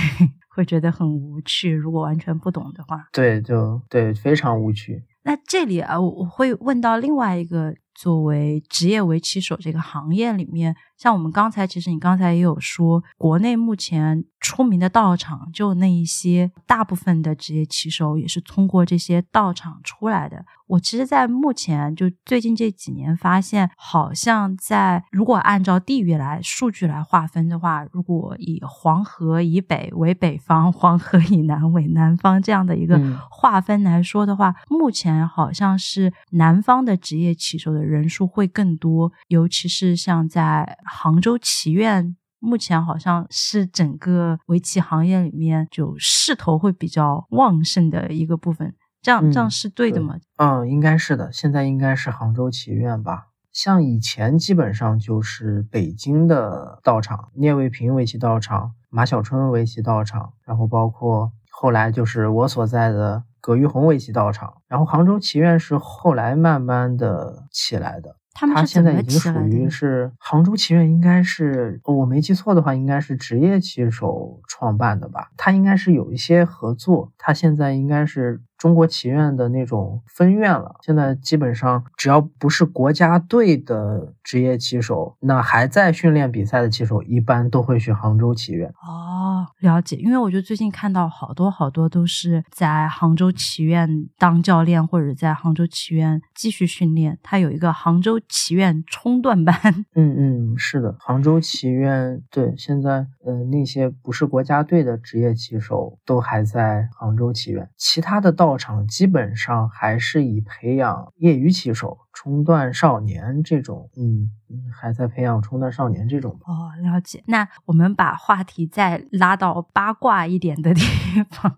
会觉得很无趣。如果完全不懂的话，对，就对，非常无趣。那这里啊，我我会问到另外一个，作为职业围棋手这个行业里面。像我们刚才，其实你刚才也有说，国内目前出名的道场就那一些，大部分的职业棋手也是通过这些道场出来的。我其实，在目前就最近这几年发现，好像在如果按照地域来数据来划分的话，如果以黄河以北为北方，黄河以南为南方这样的一个划分来说的话，目前好像是南方的职业棋手的人数会更多，尤其是像在。杭州棋院目前好像是整个围棋行业里面就势头会比较旺盛的一个部分，这样这样是对的吗？嗯，应该是的。现在应该是杭州棋院吧？像以前基本上就是北京的道场，聂卫平围棋道场、马小春围棋道场，然后包括后来就是我所在的葛玉红围棋道场，然后杭州棋院是后来慢慢的起来的。他现在已经属于是杭州棋院，应该是我没记错的话，应该是职业棋手创办的吧？他应该是有一些合作，他现在应该是。中国棋院的那种分院了，现在基本上只要不是国家队的职业棋手，那还在训练比赛的棋手，一般都会去杭州棋院。哦，了解。因为我觉得最近看到好多好多都是在杭州棋院当教练，或者在杭州棋院继续训练。他有一个杭州棋院冲段班。嗯嗯，是的，杭州棋院对现在呃那些不是国家队的职业棋手都还在杭州棋院，其他的道。道场基本上还是以培养业余棋手、冲段少年这种，嗯嗯，还在培养冲段少年这种。哦，了解。那我们把话题再拉到八卦一点的地方。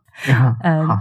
嗯，好。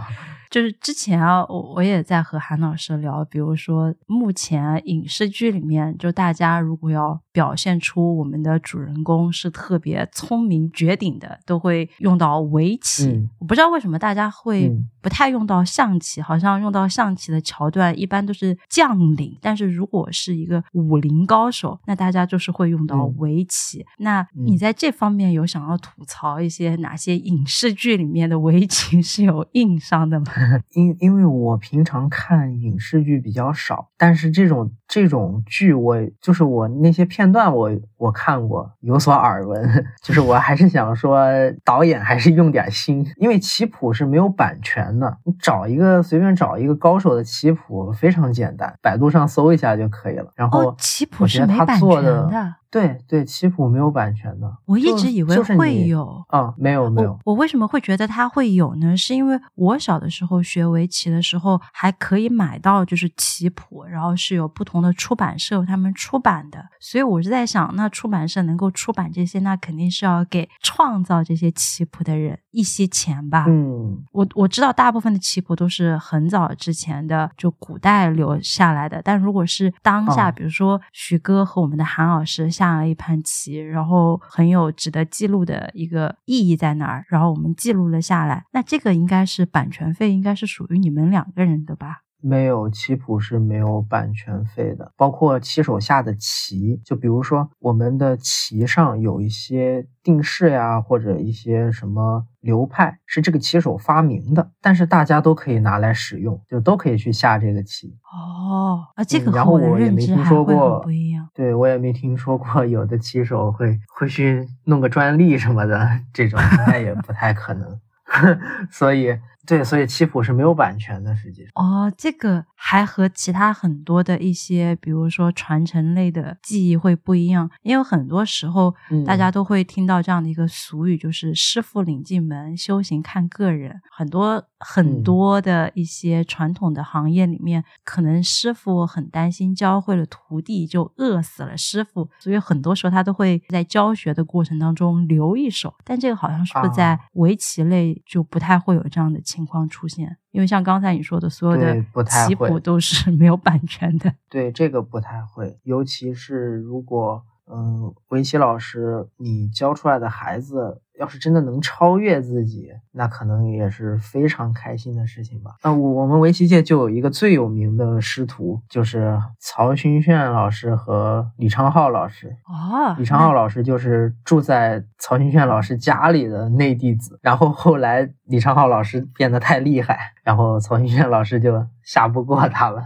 就是之前啊，我我也在和韩老师聊，比如说目前影视剧里面，就大家如果要表现出我们的主人公是特别聪明绝顶的，都会用到围棋。嗯我不知道为什么大家会嗯不太用到象棋，好像用到象棋的桥段一般都是将领，但是如果是一个武林高手，那大家就是会用到嗯围棋。那你嗯在这方面有想要吐槽一些哪些影视剧里面的围棋是有硬伤的吗？因因为我平常看影视剧比较少，但是这种这种剧我就是我那些片段我我看过，有所耳闻。就是我还是想说，导演还是用点心，因为棋谱是没有版权的，你找一个随便找一个高手的棋谱非常简单，百度上搜一下就可以了。然后哦，棋谱是没版权的的，对对，棋谱没有版权的，我一直以为会有。啊，没有没有我，我为什么会觉得它会有呢？是因为我小的时候学围棋的时候，还可以买到就是棋谱，然后是有不同的出版社他们出版的，所以我是在想，那出版社能够出版这些，那肯定是要给创造这些棋谱的人一些钱吧。嗯我我知道大部分的棋谱都是很早之前的，就古代留下来的。但如果是当下，哦比如说徐哥和我们的韩老师下了一盘棋，然后很有值得记录的一个意义在那儿，然后我们记录了下来，那这个应该是版权费，应该是属于你们两个人的吧？没有棋谱是没有版权费的，包括棋手下的棋，就比如说我们的棋上有一些定式呀，或者一些什么流派是这个棋手发明的，但是大家都可以拿来使用，就都可以去下这个棋。哦，啊，这嗯个然后我也没听说过不一样。对我也没听说过有的棋手会会去弄个专利什么的，这种应该也不太可能。所以对，所以棋谱是没有版权的，实际上。哦，这个还和其他很多的一些，比如说传承类的技艺会不一样，因为很多时候嗯大家都会听到这样的一个俗语，就是“师傅领进门，修行看个人”。很多很嗯多的一些传统的行业里面，可能师傅很担心教会了徒弟就饿死了师傅，所以很多时候他都会在教学的过程当中留一手。但这个好像是不在啊围棋类就不太会有这样的情况出现？因为像刚才你说的，所有的棋谱都是 没有版权的。对这个不太会，尤其是如果嗯，围棋老师你教出来的孩子要是真的能超越自己，那可能也是非常开心的事情吧。那我我们围棋界就有一个最有名的师徒，就是曹勋炫老师和李昌镐老师。哦，李昌镐老师就是住在曹勋炫老师家里的内弟子，然后后来李昌镐老师变得太厉害，然后曹勋炫老师就下不过他了。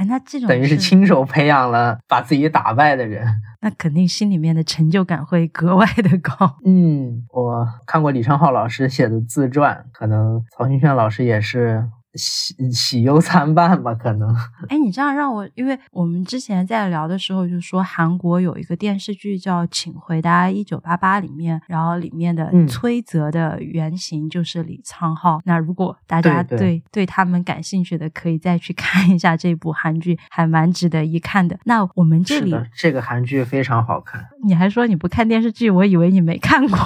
哎，那这种等于是亲手培养了把自己打败的人。那肯定心里面的成就感会格外的高。嗯，我看过李昌镐老师写的自传，可能曹新轩老师也是喜喜忧参半吧，可能。哎，你这样让我，因为我们之前在聊的时候就说韩国有一个电视剧叫《请回答一九八八》里面，然后里面的嗯崔泽的原型就是李昌浩。那如果大家对对他们感兴趣的，可以再去看一下这部韩剧，还蛮值得一看的。那我们这里，这个韩剧非常好看你还说你不看电视剧，我以为你没看过。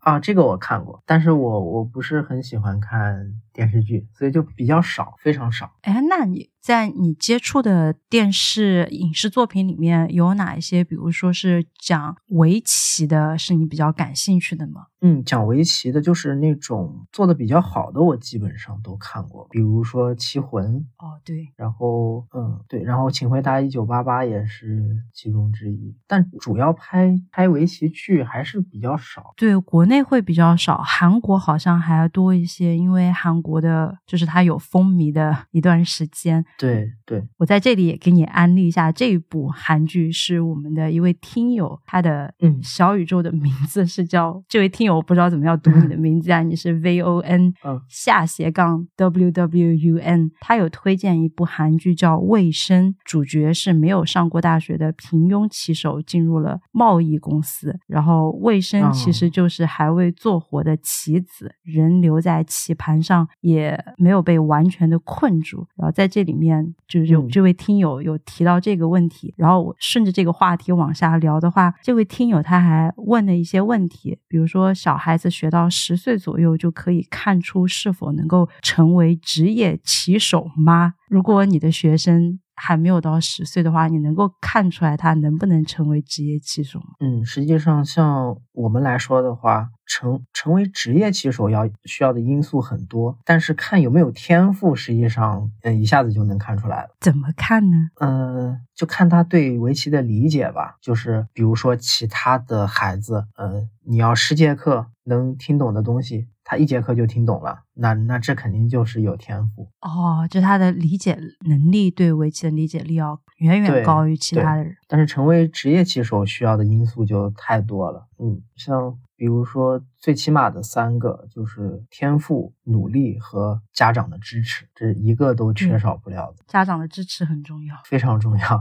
啊，这个我看过，但是我我不是很喜欢看电视剧，所以就比较少，非常少。哎，那你在你接触的电视影视作品里面有哪一些，比如说是讲围棋的，是你比较感兴趣的吗？嗯，讲围棋的，就是那种做的比较好的，我基本上都看过，比如说《棋魂》，哦，对，然后嗯对，然后《请回答一九八八》也是其中之一，但主要拍拍围棋剧还是比较少。对，国内会比较少，韩国好像还要多一些，因为韩国的就是它有风靡的一段时间。对对，我在这里也给你安利一下，这一部韩剧是我们的一位听友，他的嗯。小宇宙的名字是叫这位听友，我不知道怎么样读你的名字啊，你是 V O N 嗯。下斜杠 W W U N，他有推荐一部韩剧叫《卫生》，主角是没有上过大学的平庸棋手进入了贸易公司，然后卫生其实就是还未做活的棋子，人留在棋盘上也没有被完全的困住，然后在这里面。面，就是有嗯这位听友有提到这个问题，然后我顺着这个话题往下聊的话，这位听友他还问了一些问题，比如说小孩子学到十岁左右就可以看出是否能够成为职业棋手吗？如果你的学生还没有到十岁的话，你能够看出来他能不能成为职业棋手吗？嗯，实际上像我们来说的话，成成为职业棋手要需要的因素很多，但是看有没有天赋，实际上嗯一下子就能看出来了。怎么看呢？嗯，就看他对围棋的理解吧。就是比如说其他的孩子，嗯，你要十节课能听懂的东西，他一节课就听懂了，那那这肯定就是有天赋。哦，就他的理解能力对围棋的理解力要远远高于其他的人。但是成为职业棋手需要的因素就太多了。嗯，像比如说最起码的三个，就是天赋、努力和家长的支持，这一个都缺少不了的，家长的支持很重要。非常重要。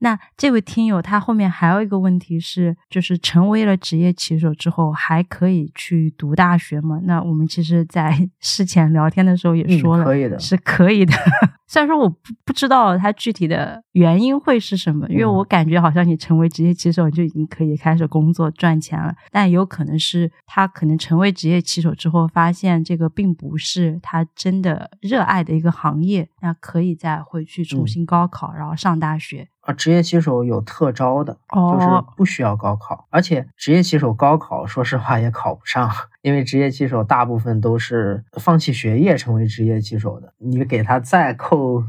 那这位听友他后面还有一个问题是，就是成为了职业棋手之后，还可以去读大学吗？那我们其实，在 事前聊天的时候也嗯说了，可以的是可以的。虽然说我不不知道它具体的原因会是什么，因为嗯我感觉好像你成为职业棋手你就已经可以开始工作赚钱了，但有可能是他可能成为职业棋手之后，发现这个并不是他真的热爱的一个行业，那可以再回去重嗯新高考，然后上大学。啊，职业棋手有特招的，就是哦不需要高考，而且职业棋手高考，说实话也考不上，因为职业棋手大部分都是放弃学业成为职业棋手的，你给他再扣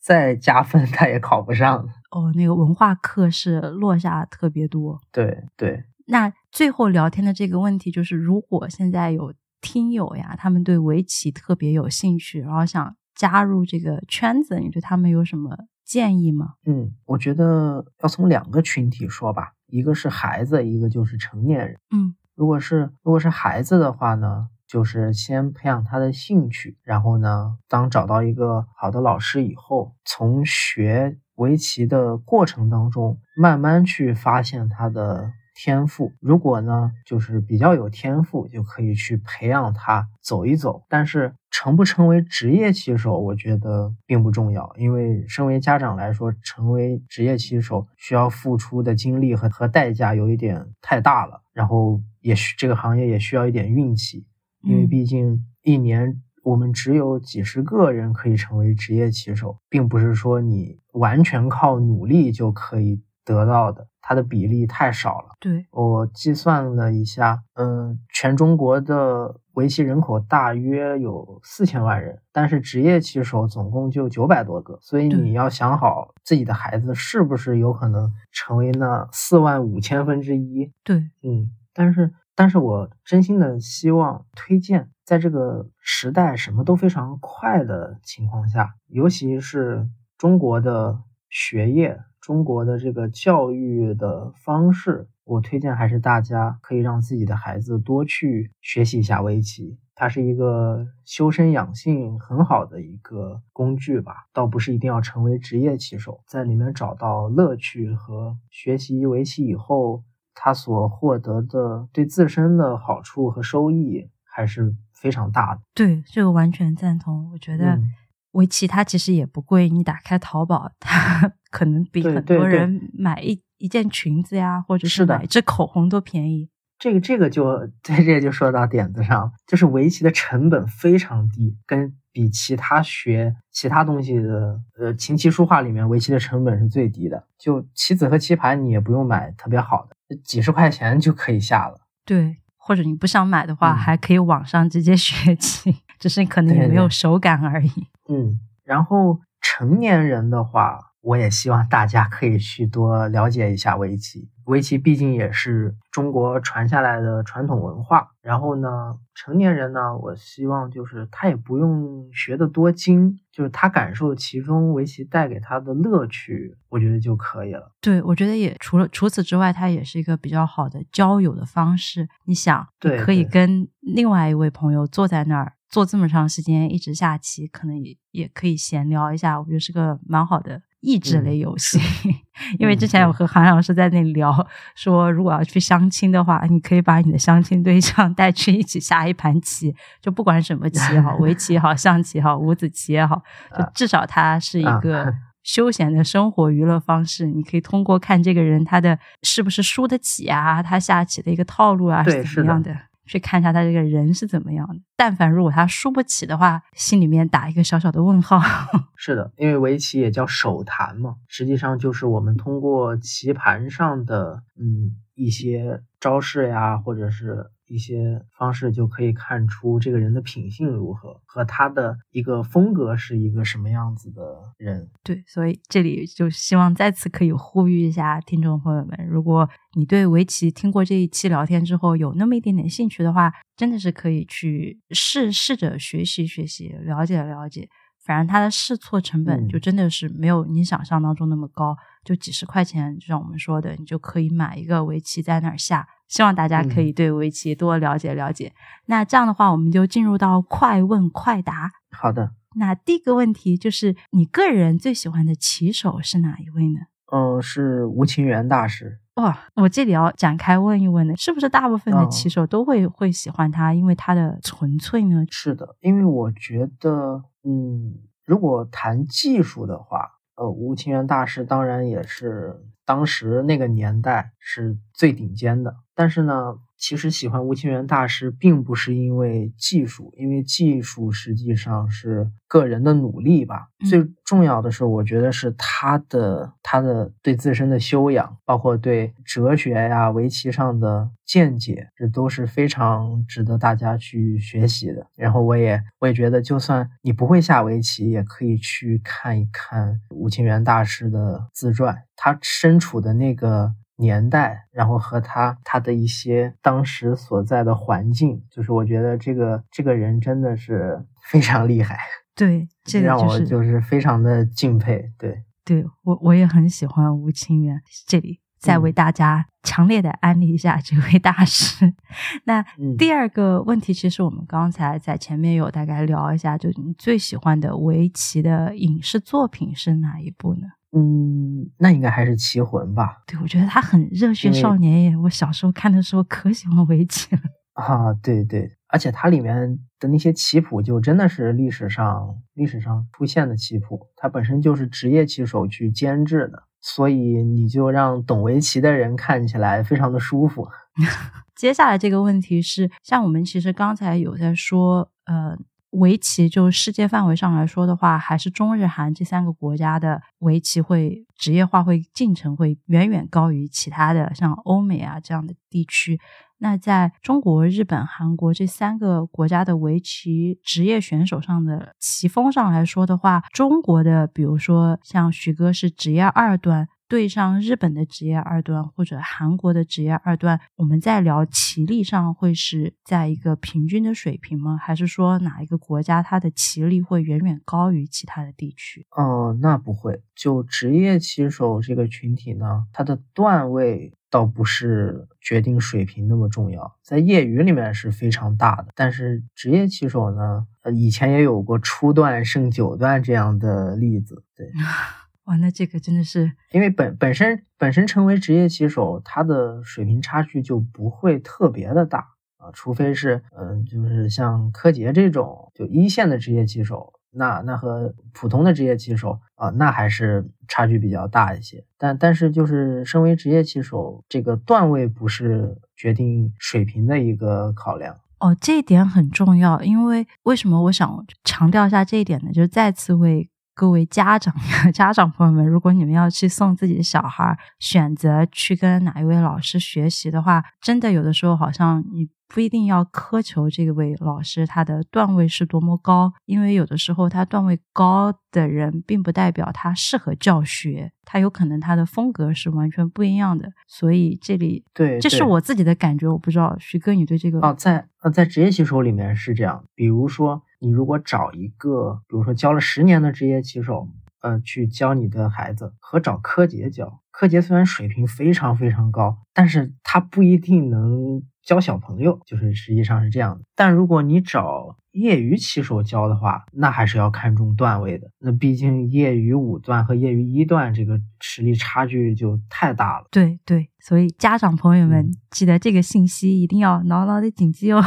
再加分，他也考不上。哦，那个文化课是落下特别多。对对，那最后聊天的这个问题就是，如果现在有听友呀，他们对围棋特别有兴趣，然后想加入这个圈子，你对他们有什么建议吗？嗯，我觉得要从两个群体说吧，一个是孩子，一个就是成年人。嗯如果是如果是孩子的话呢，就是先培养他的兴趣，然后呢，当找到一个好的老师以后，从学围棋的过程当中，慢慢去发现他的天赋。如果呢，就是比较有天赋，就可以去培养他走一走。但是成不成为职业棋手，我觉得并不重要，因为身为家长来说，成为职业棋手需要付出的精力和和代价有一点太大了。然后也需这个行业也需要一点运气，因为嗯毕竟一年我们只有几十个人可以成为职业棋手，并不是说你完全靠努力就可以得到的，它的比例太少了。对，我计算了一下，嗯，全中国的围棋人口大约有四千万人，但是职业棋手总共就九百多个，所以你要想好自己的孩子是不是有可能成为那四万五千分之一。对，嗯，但是，但是我真心的希望推荐，在这个时代什么都非常快的情况下，尤其是中国的学业、中国的这个教育的方式，我推荐还是大家可以让自己的孩子多去学习一下围棋。它是一个修身养性很好的一个工具吧，倒不是一定要成为职业棋手，在里面找到乐趣和学习围棋以后，他所获得的对自身的好处和收益还是非常大的。对，这个完全赞同。我觉得嗯围棋它其实也不贵，你打开淘宝，它可能比很多人买一一件裙子呀，或者是的买一支口红都便宜。这个这个就在这就说到点子上，就是围棋的成本非常低，跟比其他学其他东西的，呃，琴棋书画里面围棋的成本是最低的。就棋子和棋盘你也不用买特别好的，几十块钱就可以下了。对，或者你不想买的话，嗯还可以网上直接 学棋，只是可能你对对没有手感而已。嗯，然后成年人的话，我也希望大家可以去多了解一下围棋。围棋毕竟也是中国传下来的传统文化。然后呢，成年人呢，我希望就是他也不用学得多精，就是他感受其中围棋带给他的乐趣，我觉得就可以了。对，我觉得也除了除此之外，它也是一个比较好的交友的方式。你想，对可以跟另外一位朋友坐在那儿坐这么长时间一直下棋，可能也也可以闲聊一下，我觉得是个蛮好的益智类游戏。因为之前有和韩老师在那里聊，说如果要去相亲的话，你可以把你的相亲对象 带去一起下一盘棋，就不管什么棋也好，围棋也好，象棋也好，五子棋也好，就至少它是一个 休闲的生活娱乐方式。你可以通过看这个人他的是不是输得起啊，他下棋的一个套路啊是怎么样的。去看一下他这个人是怎么样的。但凡如果他输不起的话，心里面打一个小小的问号。是的，因为围棋也叫手谈嘛，实际上就是我们通过棋盘上的嗯一些招式呀，或者是。一些方式就可以看出这个人的品性如何，和他的一个风格是一个什么样子的人。对，所以这里就希望再次可以呼吁一下听众朋友们，如果你对围棋听过这一期聊天之后有那么一点点兴趣的话，真的是可以去试试着学习学习，了解了解。反正它的试错成本就真的是没有你想象当中那么高，就几十块钱，就像我们说的，你就可以买一个围棋在那儿下。希望大家可以对围棋多了解了解。那这样的话，我们就进入到快问快答。好的。那第一个问题就是，你个人最喜欢的棋手是哪一位呢？嗯，是吴清源大师。哇，我这里要展开问一问呢，是不是大部分的棋手都会会喜欢他，因为他的纯粹呢？是的，因为我觉得，嗯，如果谈技术的话，呃，吴清源大师当然也是。当时那个年代是最顶尖的，但是呢。其实喜欢吴清源大师，并不是因为技术，因为技术实际上是个人的努力吧。最重要的是，我觉得是他的他的对自身的修养，包括对哲学呀、围棋上的见解，这都是非常值得大家去学习的。然后我也我也觉得，就算你不会下围棋，也可以去看一看吴清源大师的自传，他身处的那个。年代，然后和他他的一些当时所在的环境，就是我觉得这个这个人真的是 非常厉害，对，这个让我就是非常的敬佩。对，对我我也很喜欢吴清源，这里再为大家强烈的安利一下这位大师。那第二个问题，其实我们刚才在前面有大概聊一下，就你最喜欢的围棋的影视作品是哪一部呢？嗯，那应该还是棋魂吧。对，我觉得他很热血少年耶。我小时候看的时候可喜欢围棋了 啊。对对，而且它里面的那些棋谱就真的是历史上历史上出现的棋谱，它本身就是职业棋手去监制的，所以你就让懂围棋的人看起来非常的舒服。接下来这个问题是，像我们其实刚才有在说，呃。围棋就世界范围上来说的话，还是中日韩这三个国家的围棋会职业化会进程会远远高于其他的像欧美啊这样的地区。那在中国、日本、韩国这三个国家的围棋职业选手上的棋风上来说的话，中国的比如说像徐哥是职业二段。对上日本的职业二段或者韩国的职业二段，我们在聊棋力上会是在一个平均的水平吗？还是说哪一个国家它的棋力会远远高于其他的地区？哦，那不会。就职业棋手这个群体呢，它的段位倒不是决定水平那么重要，在业余里面是非常大的。但是职业棋手呢，呃，以前也有过初段胜九段这样的例子，对。哇，那这个真的是，因为本本身本身成为职业棋手，他的水平差距就不会特别的大啊，除非是嗯，就是像柯洁这种就一线的职业棋手，那那和普通的职业棋手啊，那还是差距比较大一些。但但是就是身为职业棋手，这个段位不是决定水平的一个考量哦，这一点很重要。因为为什么我想强调一下这一点呢？就是再次为。各位家长、家长朋友们，如果你们要去送自己的小孩，选择去跟哪一位老师学习的话，真的有的时候好像你不一定要苛求这位老师他的段位是多么高，因为有的时候他段位高的人，并不代表他适合教学，他有可能他的风格是完全不一样的。所以这里对，这是我自己的感觉，我不知道徐哥你对这个哦，在呃在职业棋手里面是这样，比如说。你如果找一个，比如说教了十年的职业棋手，呃，去教你的孩子，和找柯洁教，柯洁虽然水平非常非常高，但是他不一定能教小朋友，就是实际上是这样的。但如果你找业余棋手教的话，那还是要看重段位的。那毕竟业余五段和业余一段这个实力差距就太大了。对对，所以家长朋友们记得这个信息一定要牢牢的谨记哦。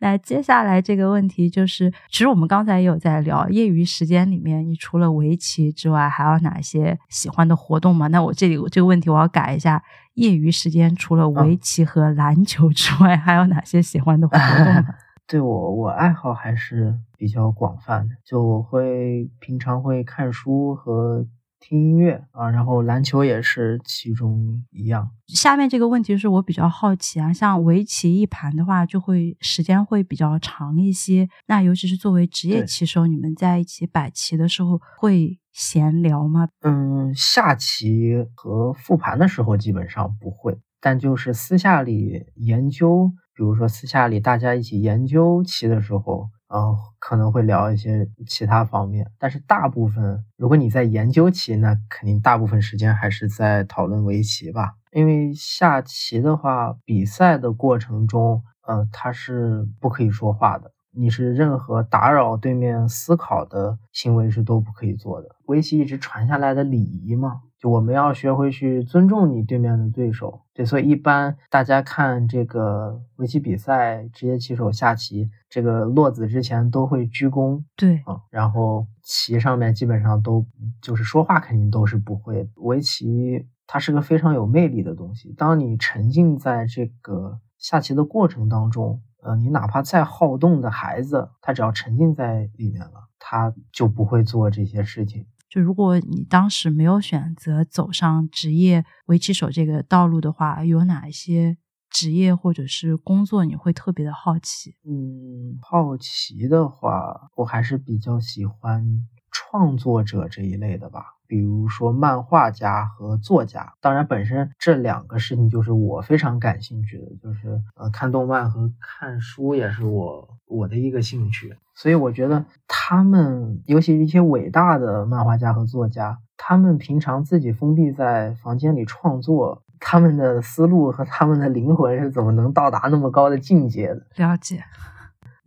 那接下来这个问题就是，其实我们刚才也有在聊，业余时间里面，你除了围棋之外，还有哪些喜欢的活动吗？那我这里这个问题我要改一下，业余时间除了围棋和篮球之外，还有哪些喜欢的活动？对我，我爱好还是比较广泛的，就我会平常会看书和。听音乐啊，然后篮球也是其中一样。下面这个问题是我比较好奇啊，像围棋一盘的话，就会时间会比较长一些。那尤其是作为职业棋手，你们在一起摆棋的时候会闲聊吗？嗯，下棋和复盘的时候基本上不会，但就是私下里研究，比如说私下里大家一起研究棋的时候。然后，可能会聊一些其他方面，但是大部分，如果你在研究棋，那肯定大部分时间还是在讨论围棋吧。因为下棋的话，比赛的过程中，呃，它是不可以说话的。你是任何打扰对面思考的行为是都不可以做的。围棋一直传下来的礼仪嘛，就我们要学会去尊重你对面的对手。对，所以一般大家看这个围棋比赛，职业棋手下棋，这个落子之前都会鞠躬。对啊，然后棋上面基本上都就是说话肯定都是不会。围棋它是个非常有魅力的东西，当你沉浸在这个下棋的过程当中。呃，你哪怕再好动的孩子，他只要沉浸在里面了，他就不会做这些事情。就如果你当时没有选择走上职业围棋手这个道路的话，有哪一些职业或者是工作你会特别的好奇？嗯，好奇的话，我还是比较喜欢创作者这一类的吧。比如说漫画家和作家，当然本身这两个事情就是我非常感兴趣的，就是呃看动漫和看书也是我我的一个兴趣，所以我觉得他们，尤其一些伟大的漫画家和作家，他们平常自己封闭在房间里创作，他们的思路和他们的灵魂是怎么能到达那么高的境界的？了解。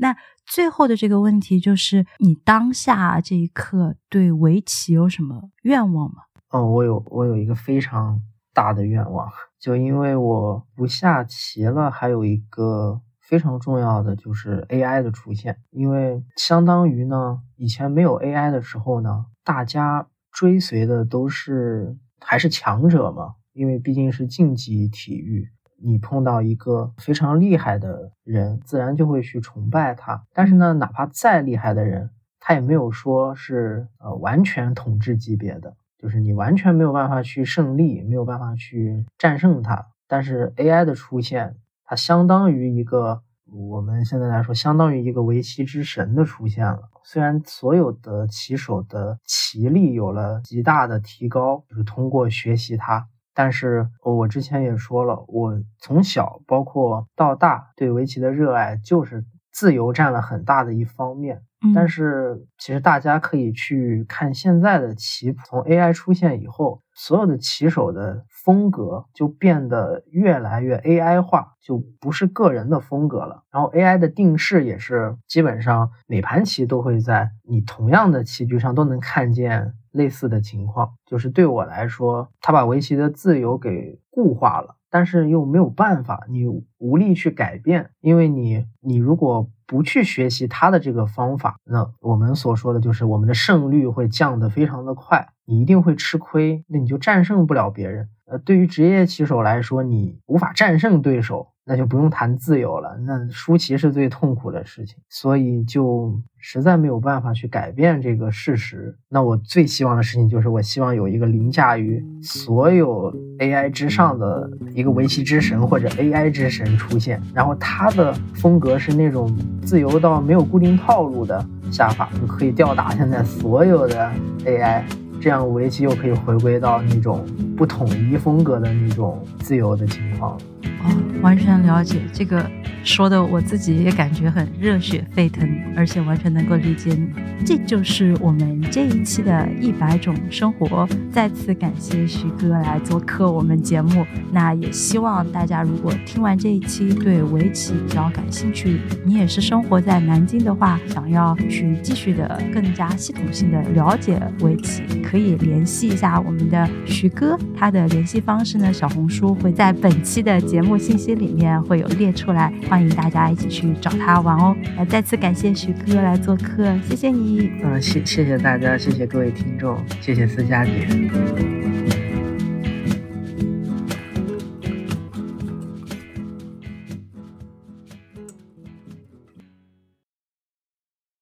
那最后的这个问题就是，你当下这一刻对围棋有什么愿望吗？哦，我有，我有一个非常大的愿望，就因为我不下棋了，还有一个非常重要的就是 AI 的出现，因为相当于呢，以前没有 AI 的时候呢，大家追随的都是还是强者嘛，因为毕竟是竞技体育。你碰到一个非常厉害的人，自然就会去崇拜他。但是呢，哪怕再厉害的人，他也没有说是呃完全统治级别的，就是你完全没有办法去胜利，没有办法去战胜他。但是 AI 的出现，它相当于一个我们现在来说，相当于一个围棋之神的出现了。虽然所有的棋手的棋力有了极大的提高，就是通过学习它。但是我之前也说了，我从小包括到大对围棋的热爱就是自由占了很大的一方面。但是其实大家可以去看现在的棋谱，从 AI 出现以后，所有的棋手的风格就变得越来越 AI 化，就不是个人的风格了。然后 AI 的定式也是基本上每盘棋都会在你同样的棋局上都能看见。类似的情况，就是对我来说，他把围棋的自由给固化了，但是又没有办法，你无力去改变，因为你，你如果不去学习他的这个方法，那我们所说的就是我们的胜率会降得非常的快，你一定会吃亏，那你就战胜不了别人。呃，对于职业棋手来说，你无法战胜对手。那就不用谈自由了，那输棋是最痛苦的事情，所以就实在没有办法去改变这个事实。那我最希望的事情就是，我希望有一个凌驾于所有 AI 之上的一个围棋之神或者 AI 之神出现，然后他的风格是那种自由到没有固定套路的下法，就可以吊打现在所有的 AI。这样围棋又可以回归到那种不统一风格的那种自由的情况。哦，完全了解这个说的，我自己也感觉很热血沸腾。而且完全能够理解你。这就是我们这一期的一百种生活。再次感谢徐哥来做客我们节目。那也希望大家如果听完这一期对围棋比较感兴趣，你也是生活在南京的话，想要去继续的更加系统性的了解围棋，可以联系一下我们的徐哥。他的联系方式呢，小红书会在本期的节目信息里面会有列出来，欢迎大家一起去找他玩哦。来，再次感谢徐哥来做客，谢谢你。嗯，谢谢谢大家，谢谢各位听众，谢谢思佳姐。